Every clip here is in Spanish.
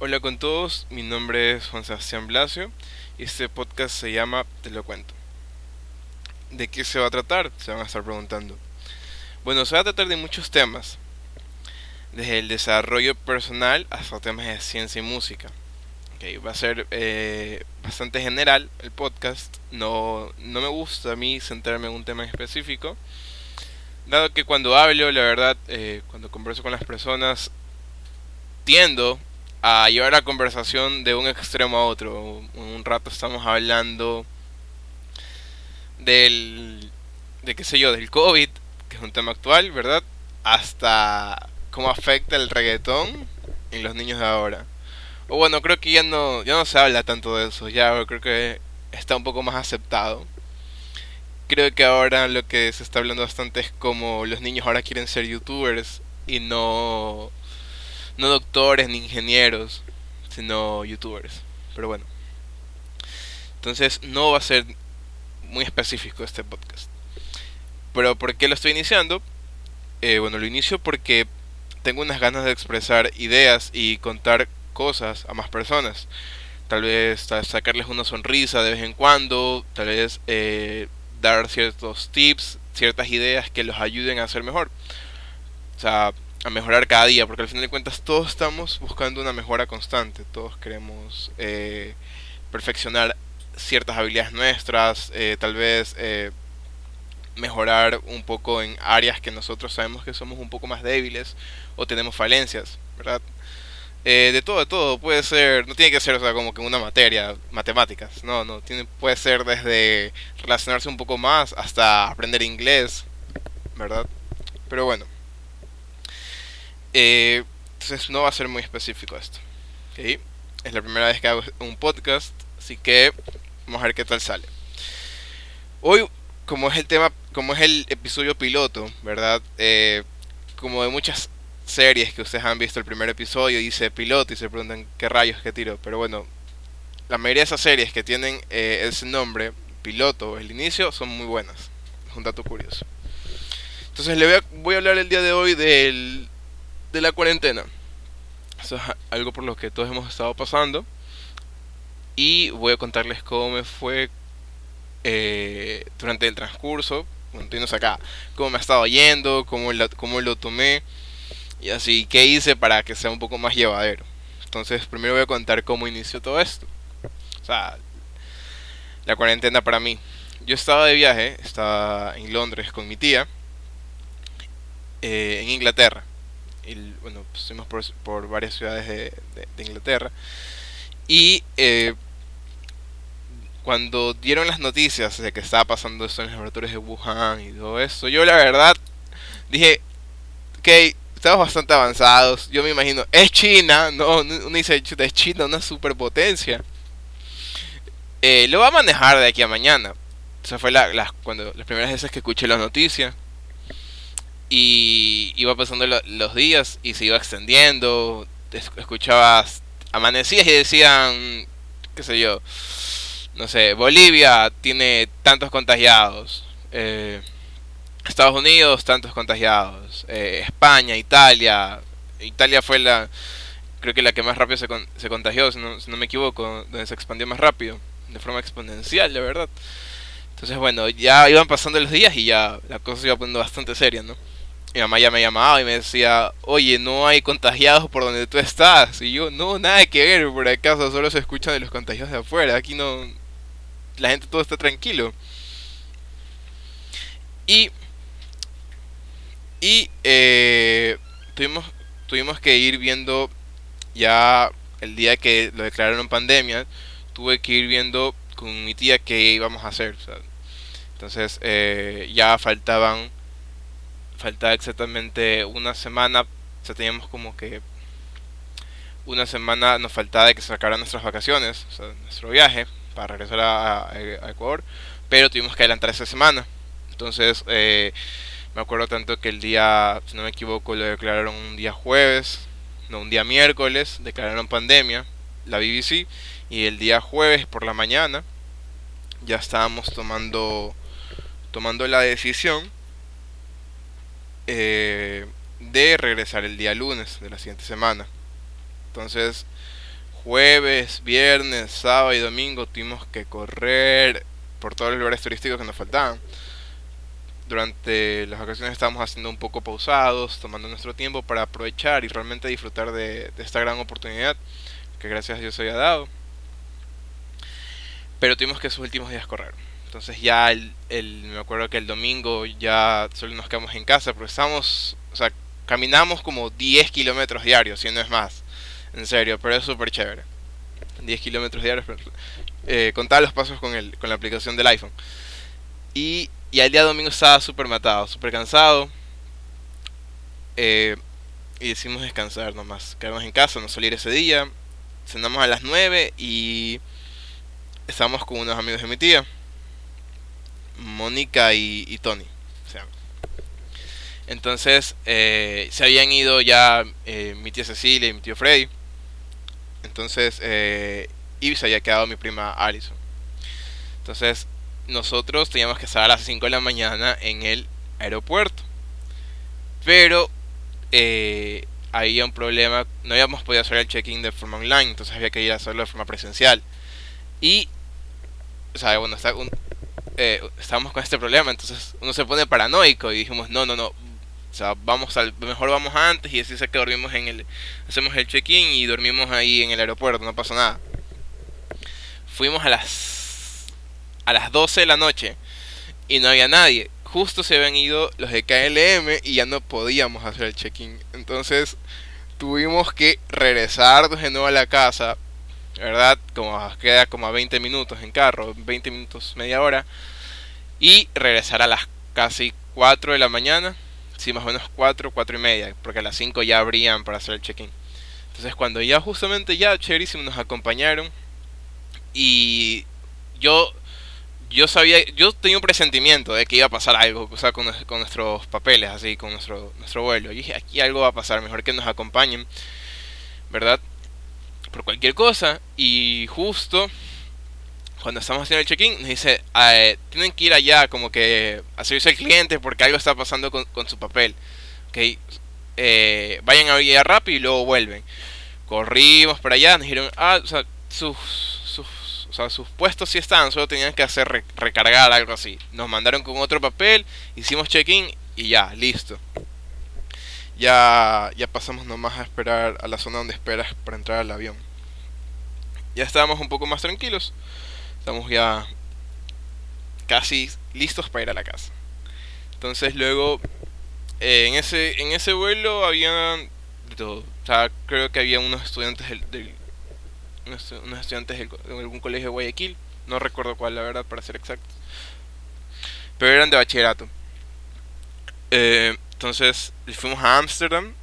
Hola con todos, mi nombre es Juan Sebastián Blasio y este podcast se llama Te lo cuento. ¿De qué se va a tratar? Se van a estar preguntando. Bueno, se va a tratar de muchos temas, desde el desarrollo personal hasta temas de ciencia y música. Okay, va a ser eh, bastante general el podcast, no, no me gusta a mí centrarme en un tema en específico, dado que cuando hablo, la verdad, eh, cuando converso con las personas, tiendo a llevar la conversación de un extremo a otro. Un rato estamos hablando del, de qué sé yo, del COVID, que es un tema actual, ¿verdad? Hasta cómo afecta el reggaetón en los niños de ahora. O bueno, creo que ya no, ya no se habla tanto de eso, ya creo que está un poco más aceptado. Creo que ahora lo que se está hablando bastante es como los niños ahora quieren ser youtubers y no no doctores ni ingenieros, sino youtubers. Pero bueno. Entonces no va a ser muy específico este podcast. Pero ¿por qué lo estoy iniciando? Eh, bueno, lo inicio porque tengo unas ganas de expresar ideas y contar cosas a más personas. Tal vez sacarles una sonrisa de vez en cuando, tal vez eh, dar ciertos tips, ciertas ideas que los ayuden a ser mejor. O sea, a mejorar cada día, porque al final de cuentas todos estamos buscando una mejora constante, todos queremos eh, perfeccionar ciertas habilidades nuestras, eh, tal vez eh, mejorar un poco en áreas que nosotros sabemos que somos un poco más débiles o tenemos falencias, ¿verdad? de todo, de todo, puede ser, no tiene que ser o sea, como que una materia, matemáticas, no, no, tiene, puede ser desde relacionarse un poco más hasta aprender inglés, ¿verdad? Pero bueno. Eh, entonces no va a ser muy específico esto. Es la primera vez que hago un podcast, así que vamos a ver qué tal sale. Hoy, como es el tema, como es el episodio piloto, ¿verdad? Eh, como de muchas series que ustedes han visto el primer episodio, dice piloto y se preguntan qué rayos, qué tiro. Pero bueno, la mayoría de esas series que tienen eh, ese nombre, piloto, el inicio, son muy buenas. Es un dato curioso. Entonces le voy a hablar el día de hoy del de la cuarentena. Eso es algo por lo que todos hemos estado pasando. Y voy a contarles cómo me fue eh, durante el transcurso, cuando acá, cómo me ha estado yendo, cómo, cómo lo tomé y así, qué hice para que sea un poco más llevadero. Entonces, primero voy a contar cómo inició todo esto. O sea, la cuarentena para mí. Yo estaba de viaje, estaba en Londres con mi tía, eh, en Inglaterra y bueno, estuvimos por, varias ciudades de, Inglaterra. Y eh, cuando dieron las noticias de que estaba pasando esto en los laboratorios de Wuhan y todo eso, yo la verdad dije, ok, estamos bastante avanzados. Yo me imagino, es China, no, uno dice, es China, una superpotencia. Eh, lo va a manejar de aquí a mañana. Esa fue la, cuando, las primeras veces que escuché la noticia. Y iba pasando los días y se iba extendiendo. Escuchabas, amanecías y decían, qué sé yo, no sé, Bolivia tiene tantos contagiados. Eh, Estados Unidos, tantos contagiados. Eh, España, Italia. Italia fue la, creo que la que más rápido se, se contagió, si no, si no, me equivoco, donde se expandió más rápido, de forma exponencial, la verdad. Entonces, bueno, ya iban pasando los días y ya la cosa se iba poniendo bastante seria, ¿no? Mi mamá ya me llamaba y me decía, oye, no hay contagiados por donde tú estás. Y yo, no, nada que ver, por acaso solo se escuchan de los contagiados de afuera. Aquí no, la gente todo está tranquilo. Y, y eh, tuvimos, tuvimos que ir viendo ya el día que lo declararon pandemia, tuve que ir viendo con mi tía qué íbamos a hacer. entonces eh, ya faltaban faltaba exactamente una semana, o sea, teníamos como que una semana nos faltaba de que se sacaran nuestras vacaciones, o sea, nuestro viaje para regresar a, Ecuador, pero tuvimos que adelantar esa semana. Entonces, eh, me acuerdo tanto que el día, si no me equivoco, lo declararon un día jueves, no, un día miércoles, declararon pandemia, la BBC, y el día jueves por la mañana ya estábamos tomando tomando la decisión eh, de regresar el día lunes de la siguiente semana. Entonces, jueves, viernes, sábado y domingo tuvimos que correr por todos los lugares turísticos que nos faltaban. Durante las vacaciones estábamos haciendo un poco pausados, tomando nuestro tiempo para aprovechar y realmente disfrutar de, esta gran oportunidad que gracias a Dios había dado. Pero tuvimos que esos últimos días correr. Entonces ya el, me acuerdo que el domingo ya solo nos quedamos en casa, pero estamos, o sea, caminamos como 10 kilómetros diarios, si no es más. En serio, pero es súper chévere. 10 kilómetros diarios, eh, contaba los pasos con, el, con la aplicación del iPhone. Y, y al día domingo estaba súper matado, súper cansado. Eh, y decidimos descansar nomás, quedarnos en casa, no salir ese día. Cenamos a las 9 y estábamos con unos amigos de mi tía, Mónica y, Tony. entonces eh, se habían ido ya eh, mi tía Cecilia y mi tío Freddy. Entonces, eh, y se había quedado mi prima Alison. Entonces, nosotros teníamos que estar a las 5 de la mañana en el aeropuerto. Pero eh, había un problema, no habíamos podido hacer el check-in de forma online, entonces había que ir a hacerlo de forma presencial. Y, o sea, bueno, está eh, estábamos con este problema, entonces uno se pone paranoico y dijimos, no, no, no, o sea, vamos al, mejor vamos antes y así sé que dormimos en el, hacemos el check-in y dormimos ahí en el aeropuerto, no pasó nada. Fuimos a las, a las 12 de la noche y no había nadie. Justo se habían ido los de KLM y ya no podíamos hacer el check-in. Entonces tuvimos que regresar de nuevo a la casa, ¿verdad? Como queda como a 20 minutos en carro, 20 minutos, media hora. Y regresar a las casi 4 de la mañana Sí, más o menos 4, 4 y media, porque a las 5 ya abrían para hacer el check-in. Entonces cuando ya justamente ya chéverísimo nos acompañaron y yo yo sabía, yo tenía un presentimiento de que iba a pasar algo, o sea, con, con nuestros papeles, así, con nuestro, nuestro vuelo. Y dije, aquí algo va a pasar, mejor que nos acompañen, ¿verdad? Por cualquier cosa. Y justo cuando estamos haciendo el check-in, nos dice, ah, eh, tienen que ir allá como que a servirse al cliente porque algo está pasando con, su papel. Okay. Eh, vayan a ir rápido y luego vuelven. Corrimos para allá, nos dijeron, ah, sus, sus, o sea, sus puestos sí estaban, solo tenían que hacer recargar algo así. Nos mandaron con otro papel, hicimos check-in y ya, listo. Ya, ya pasamos nomás a esperar a la zona donde esperas para entrar al avión. Ya estábamos un poco más tranquilos. Estamos ya casi listos para ir a la casa. Entonces luego eh, en ese en ese vuelo había de todo. O sea, creo que había unos estudiantes del, unos, estudiantes de algún colegio de Guayaquil, no recuerdo cuál la verdad para ser exacto. Pero eran de bachillerato. Eh, entonces fuimos a Ámsterdam.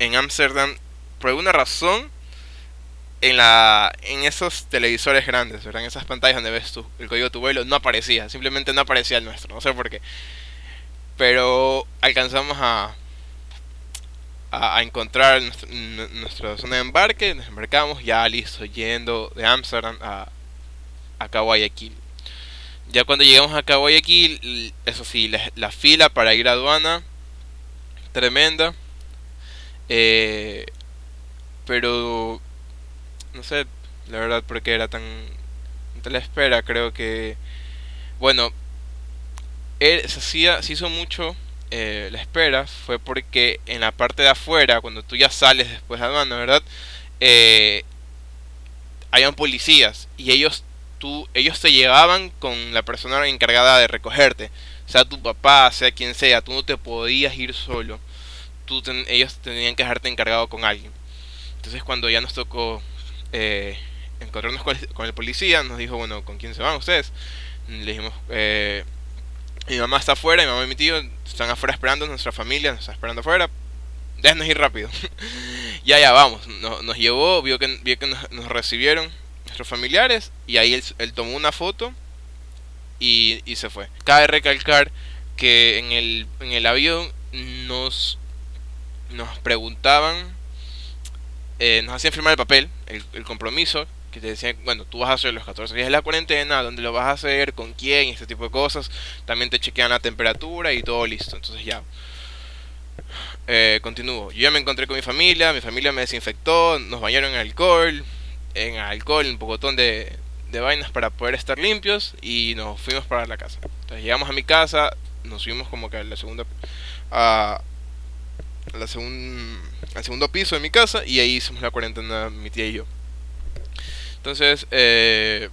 En Ámsterdam, por alguna razón, en la en esos televisores grandes, ¿verdad? En esas pantallas donde ves tu, el código de tu vuelo, no aparecía, simplemente no aparecía el nuestro, no sé por qué. Pero alcanzamos a, a, encontrar nuestra, zona de embarque, nos embarcamos ya listo, yendo de Amsterdam a, a Guayaquil. Ya cuando llegamos a Guayaquil, eso sí, la, fila para ir a aduana, tremenda. Eh, pero no sé, la verdad, porque era tan... te la espera, creo que... Bueno, él se, hacía, se hizo mucho eh, la espera, fue porque en la parte de afuera, cuando tú ya sales después de aduana, ¿verdad? Eh, hayan policías y ellos tú ellos te llevaban con la persona encargada de recogerte sea tu papá sea quien sea tú no te podías ir solo tú ellos tenían que dejarte encargado con alguien entonces cuando ya nos tocó eh, encontrarnos con el, policía, nos dijo, bueno, ¿con quién se van ustedes? Le dijimos, eh, mi mamá está afuera, mi mamá y mi tío están afuera esperando, nuestra familia nos está esperando afuera, déjenos ir rápido. ya, ya, vamos, nos llevó, vio que, vio que nos, recibieron nuestros familiares y ahí él, tomó una foto y, y, se fue. Cabe recalcar que en el, en el avión nos, nos preguntaban eh, nos hacían firmar el papel, el, compromiso, que te decían, bueno, tú vas a hacer los 14 días de la cuarentena, dónde lo vas a hacer, con quién, este tipo de cosas. También te chequean la temperatura y todo listo. Entonces ya. Eh, continúo. Yo ya me encontré con mi familia, mi familia me desinfectó, nos bañaron en alcohol. en alcohol, un pocotón de, de vainas para poder estar limpios y nos fuimos para la casa. Entonces llegamos a mi casa, nos fuimos como que a la segunda a, la segun, al segundo piso de mi casa y ahí hicimos la cuarentena mi tía y yo. Entonces, eh,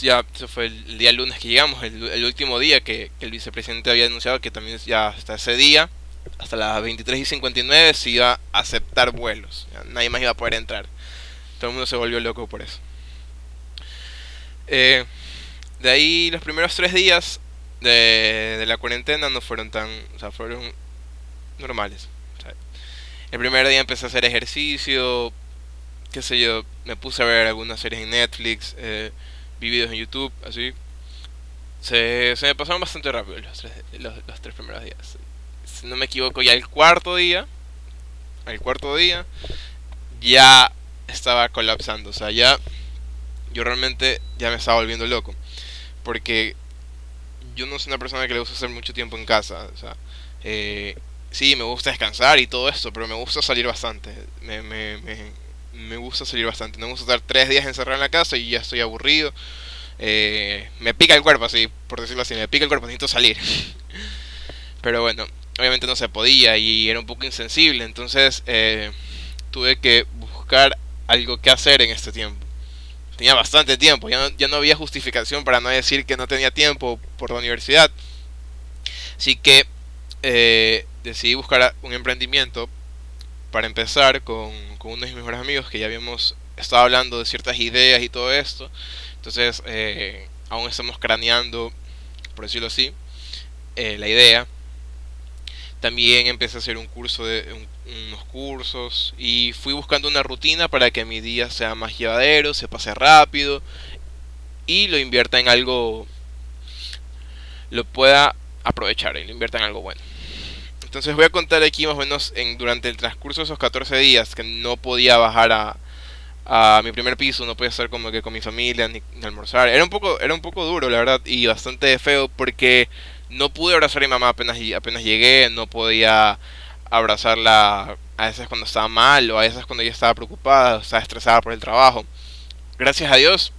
ya eso fue el día lunes que llegamos, el, último día que, el vicepresidente había anunciado que también ya hasta ese día, hasta las 23 y 59, se iba a aceptar vuelos. nadie más iba a poder entrar. Todo el mundo se volvió loco por eso. Eh, de ahí los primeros tres días de, de, la cuarentena no fueron tan, o sea, fueron normales. el primer día empecé a hacer ejercicio, qué sé yo, me puse a ver algunas series en Netflix. Eh, vi videos en YouTube, así. Se, se me pasaron bastante rápido los tres, los, tres primeros días. Si no me equivoco, ya el cuarto día, el cuarto día, ya estaba colapsando. O sea, ya yo realmente ya me estaba volviendo loco. Porque yo no soy una persona que le gusta hacer mucho tiempo en casa. O sea, eh, sí, me gusta descansar y todo esto, pero me gusta salir bastante. Me, me, me, me gusta salir bastante. No me gusta estar tres días encerrado en la casa y ya estoy aburrido. Eh, me pica el cuerpo, así, por decirlo así. Me pica el cuerpo, necesito salir. Pero bueno, obviamente no se podía y era un poco insensible. Entonces eh, tuve que buscar algo que hacer en este tiempo. Tenía bastante tiempo, ya no, ya no había justificación para no decir que no tenía tiempo por la universidad. Así que eh, decidí buscar un emprendimiento para empezar con, con, uno de mis mejores amigos que ya habíamos estado hablando de ciertas ideas y todo esto. Entonces, eh, aún estamos craneando, por decirlo así, eh, la idea. También empecé a hacer un curso de unos cursos y fui buscando una rutina para que mi día sea más llevadero, se pase rápido y lo invierta en algo, lo pueda aprovechar y lo invierta en algo bueno. Entonces voy a contar aquí más o menos en, durante el transcurso de esos 14 días que no podía bajar a, a mi primer piso, no podía estar como que con mi familia ni, almorzar. Era un poco era un poco duro, la verdad, y bastante feo porque no pude abrazar a mi mamá apenas apenas llegué, no podía abrazarla a veces cuando estaba mal o a veces cuando ella estaba preocupada, o estaba estresada por el trabajo. Gracias a Dios,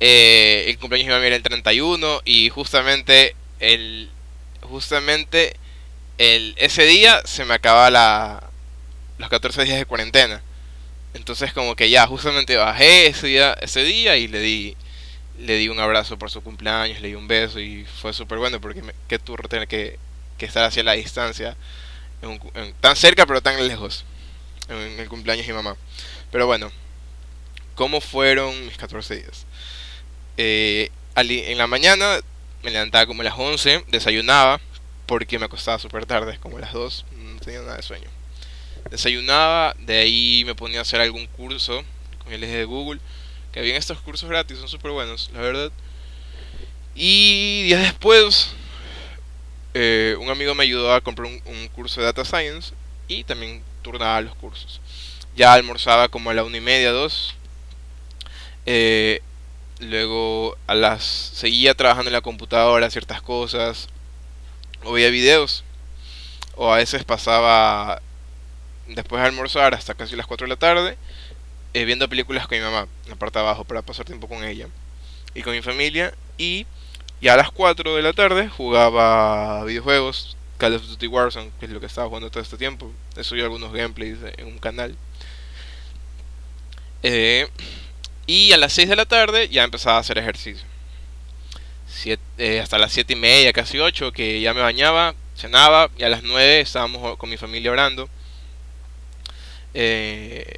eh, el cumpleaños de mi mamá era el 31 y justamente el justamente el, ese día se me acaba la, los 14 días de cuarentena. Entonces como que ya justamente bajé ese día, ese día y le di le di un abrazo por su cumpleaños, le di un beso y fue súper bueno porque me, qué turro tener que, que, estar hacia la distancia, tan cerca pero tan lejos, en, el cumpleaños de mi mamá. Pero bueno, ¿cómo fueron mis 14 días? Eh, en la mañana me levantaba como a las 11, desayunaba, porque me acostaba súper tarde, como las 2, no tenía nada de sueño. Desayunaba, de ahí me ponía a hacer algún curso con el eje de Google, que estos cursos gratis, son súper buenos, la verdad. Y días después, eh, un amigo me ayudó a comprar un, curso de Data Science y también turnaba los cursos. Ya almorzaba como a la una y media, dos. Eh, luego a las seguía trabajando en la computadora ciertas cosas o veía videos. O a veces pasaba después de almorzar hasta casi las 4 de la tarde eh, viendo películas con mi mamá en la parte de abajo para pasar tiempo con ella y con mi familia. Y a las 4 de la tarde jugaba videojuegos, Call of Duty Warzone, que es lo que estaba jugando todo este tiempo. He subido algunos gameplays en un canal. Eh, y a las 6 de la tarde ya empezaba a hacer ejercicio. Eh, hasta las 7 y media, casi 8, que ya me bañaba, cenaba, y a las 9 estábamos con mi familia orando. Eh,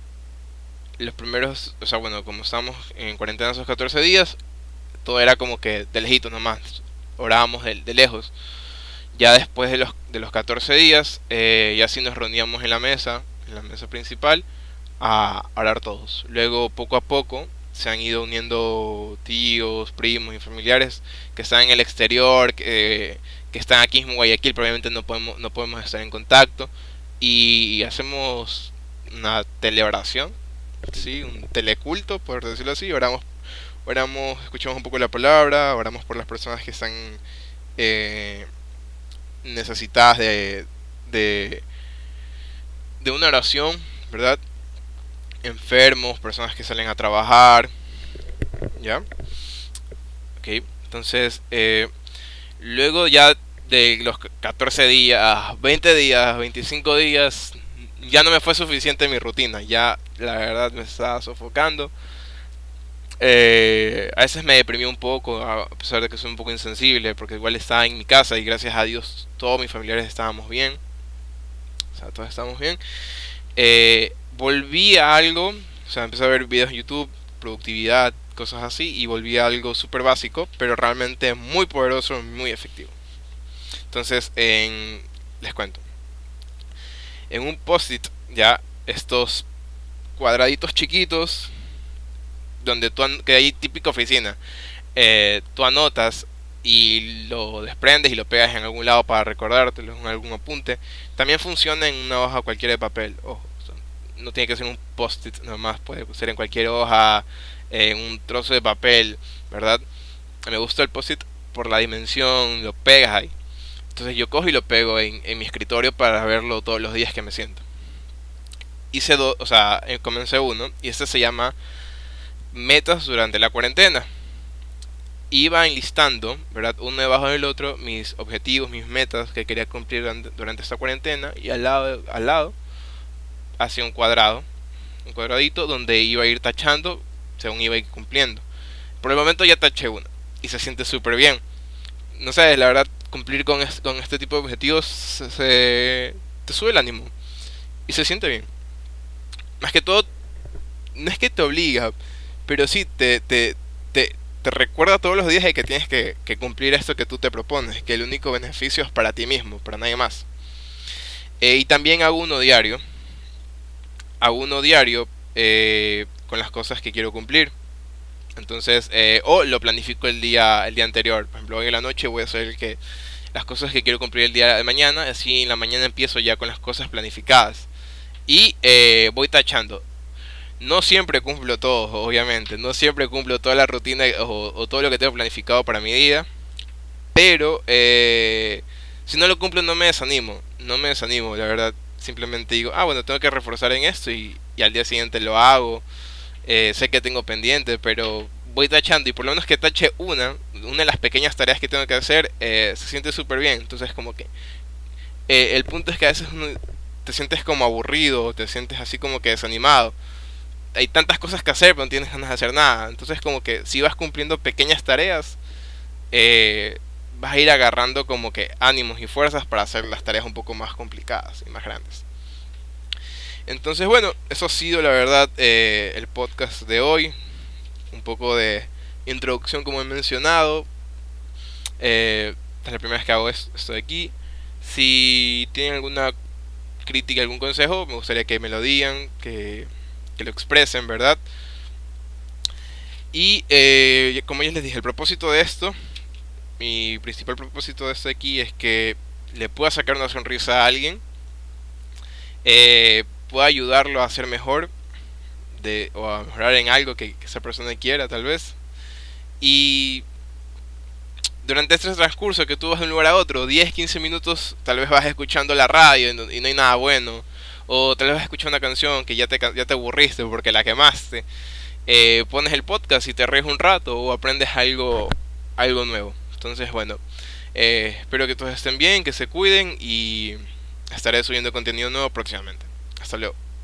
los primeros, o sea, bueno, como estábamos en cuarentena esos 14 días, todo era como que de lejito nomás, orábamos de, lejos. Ya después de los, de los 14 días, eh, ya sí nos reuníamos en la mesa, en la mesa principal, a orar todos. Luego, poco a poco, se han ido uniendo tíos, primos y familiares que están en el exterior, que, que están aquí en Guayaquil, probablemente no podemos, no podemos estar en contacto. Y hacemos una teleoración, ¿sí? un teleculto, por decirlo así. Oramos, oramos, escuchamos un poco la palabra, oramos por las personas que están eh, necesitadas de, de, de una oración, ¿verdad? enfermos, personas que salen a trabajar. ¿Ya? Ok, entonces, eh, luego ya de los 14 días, 20 días, 25 días, ya no me fue suficiente mi rutina. Ya la verdad me estaba sofocando. Eh, a veces me deprimí un poco, a pesar de que soy un poco insensible, porque igual estaba en mi casa y gracias a Dios todos mis familiares estábamos bien. O sea, todos estábamos bien. Eh, volví a algo, o sea, empecé a ver videos en YouTube, productividad, cosas así, y volví a algo súper básico, pero realmente muy poderoso, muy efectivo. Entonces, en, les cuento. En un post-it, ya estos cuadraditos chiquitos donde tú, que hay típica oficina, eh, tú anotas y lo desprendes y lo pegas en algún lado para recordártelo, en algún apunte, también funciona en una hoja cualquiera de papel. Ojo, no tiene que ser un post-it nomás, puede ser en cualquier hoja, en un trozo de papel, ¿verdad? Me gusta el post-it por la dimensión, lo pegas ahí. Entonces yo cojo y lo pego en, mi escritorio para verlo todos los días que me siento. Hice dos, o sea, eh, comencé uno y este se llama metas durante la cuarentena. Iba enlistando, ¿verdad? Uno debajo del otro, mis objetivos, mis metas que quería cumplir durante esta cuarentena. Y al lado, al lado, hacía un cuadrado, un cuadradito donde iba a ir tachando según iba a ir cumpliendo. Por el momento ya taché una y se siente súper bien. No sé, la verdad, cumplir con, con este tipo de objetivos se, te sube el ánimo y se siente bien. Más que todo, no es que te obliga, pero sí, te, te, te, te recuerda todos los días de que tienes que, cumplir esto que tú te propones, que el único beneficio es para ti mismo, para nadie más. Eh, y también hago uno diario, hago uno diario eh, con las cosas que quiero cumplir. Entonces, eh, o lo planifico el día, el día anterior. Por ejemplo, hoy en la noche voy a hacer que las cosas que quiero cumplir el día de mañana. Así en la mañana empiezo ya con las cosas planificadas. Y voy tachando no siempre cumplo todo, obviamente. No siempre cumplo toda la rutina o, todo lo que tengo planificado para mi día. Pero eh, si no lo cumplo no me desanimo. No me desanimo, la verdad. Simplemente digo, ah, bueno, tengo que reforzar en esto y, al día siguiente lo hago. Eh, sé que tengo pendiente, pero voy tachando y por lo menos que tache una, una de las pequeñas tareas que tengo que hacer, eh, se siente súper bien. Entonces como que el punto es que a veces te sientes como aburrido, te sientes así como que desanimado hay tantas cosas que hacer, pero no tienes ganas de hacer nada. Entonces como que si vas cumpliendo pequeñas tareas, eh, vas a ir agarrando como que ánimos y fuerzas para hacer las tareas un poco más complicadas y más grandes. Entonces bueno, eso ha sido la verdad eh, el podcast de hoy. Un poco de introducción como he mencionado. Eh, es la primera vez que hago esto de aquí. Si tienen alguna crítica, algún consejo, me gustaría que me lo digan, que lo expresen, ¿verdad? Y eh, como ya les dije, el propósito de esto, mi principal propósito de esto aquí es que le pueda sacar una sonrisa a alguien, eh, pueda ayudarlo a ser mejor, de, o a mejorar en algo que, esa persona quiera tal vez. Y durante este transcurso que tú vas de un lugar a otro, 10, 15 minutos, tal vez vas escuchando la radio y no hay nada bueno o tal vez escuchar una canción que ya te, ya te aburriste porque la quemaste, eh, pones el podcast y te ríes un rato o aprendes algo, algo nuevo. Entonces, bueno, eh, espero que todos estén bien, que se cuiden y estaré subiendo contenido nuevo próximamente. Hasta luego.